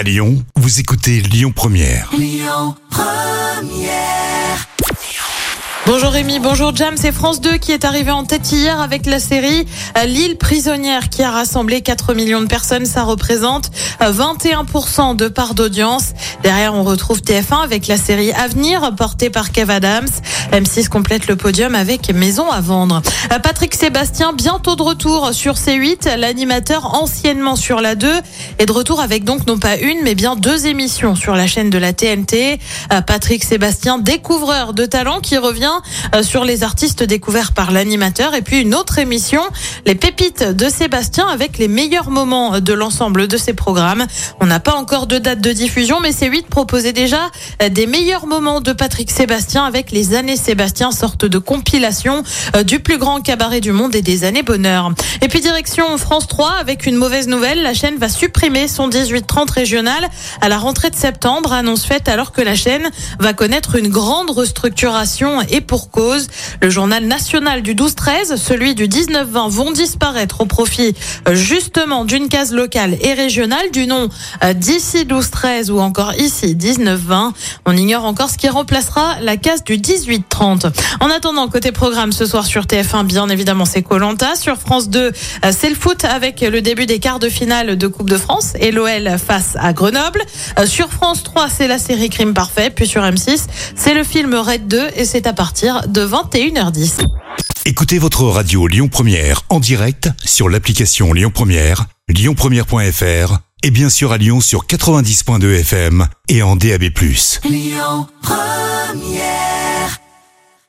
À Lyon, vous écoutez Lyon Première. Bonjour Rémi, bonjour Jam, c'est France 2 qui est arrivé en tête hier avec la série euh, L'île prisonnière qui a rassemblé 4 millions de personnes. Ça représente euh, 21% de part d'audience. Derrière, on retrouve TF1 avec la série Avenir portée par Kev Adams. M6 complète le podium avec Maison à vendre. Euh, Patrick Sébastien, bientôt de retour sur C8. L'animateur anciennement sur la 2 est de retour avec donc non pas une mais bien deux émissions sur la chaîne de la TNT. Euh, Patrick Sébastien, découvreur de talent qui revient euh, sur les artistes découverts par l'animateur et puis une autre émission, les pépites de Sébastien avec les meilleurs moments de l'ensemble de ses programmes. On n'a pas encore de date de diffusion mais C8 proposait déjà des meilleurs moments de Patrick Sébastien avec les années Sébastien, sorte de compilation euh, du plus grand cabaret du monde et des années bonheur. Et puis direction France 3 avec une mauvaise nouvelle, la chaîne va supprimer son 18-30 régional à la rentrée de septembre, annonce faite alors que la chaîne va connaître une grande restructuration et pour cause. Le journal national du 12-13, celui du 19-20 vont disparaître au profit euh, justement d'une case locale et régionale du nom euh, d'ici 12-13 ou encore ici 19-20. On ignore encore ce qui remplacera la case du 18-30. En attendant, côté programme ce soir sur TF1, bien évidemment, c'est Colanta. Sur France 2, euh, c'est le foot avec le début des quarts de finale de Coupe de France et l'OL face à Grenoble. Euh, Sur France 3, c'est la série Crime Parfait. Puis sur M6, c'est le film Red 2 et c'est à partir de 21h10. Écoutez votre radio Lyon Première en direct sur l'application Lyon Première, lyonpremière.fr et bien sûr à Lyon sur 90.2 FM et en DAB+.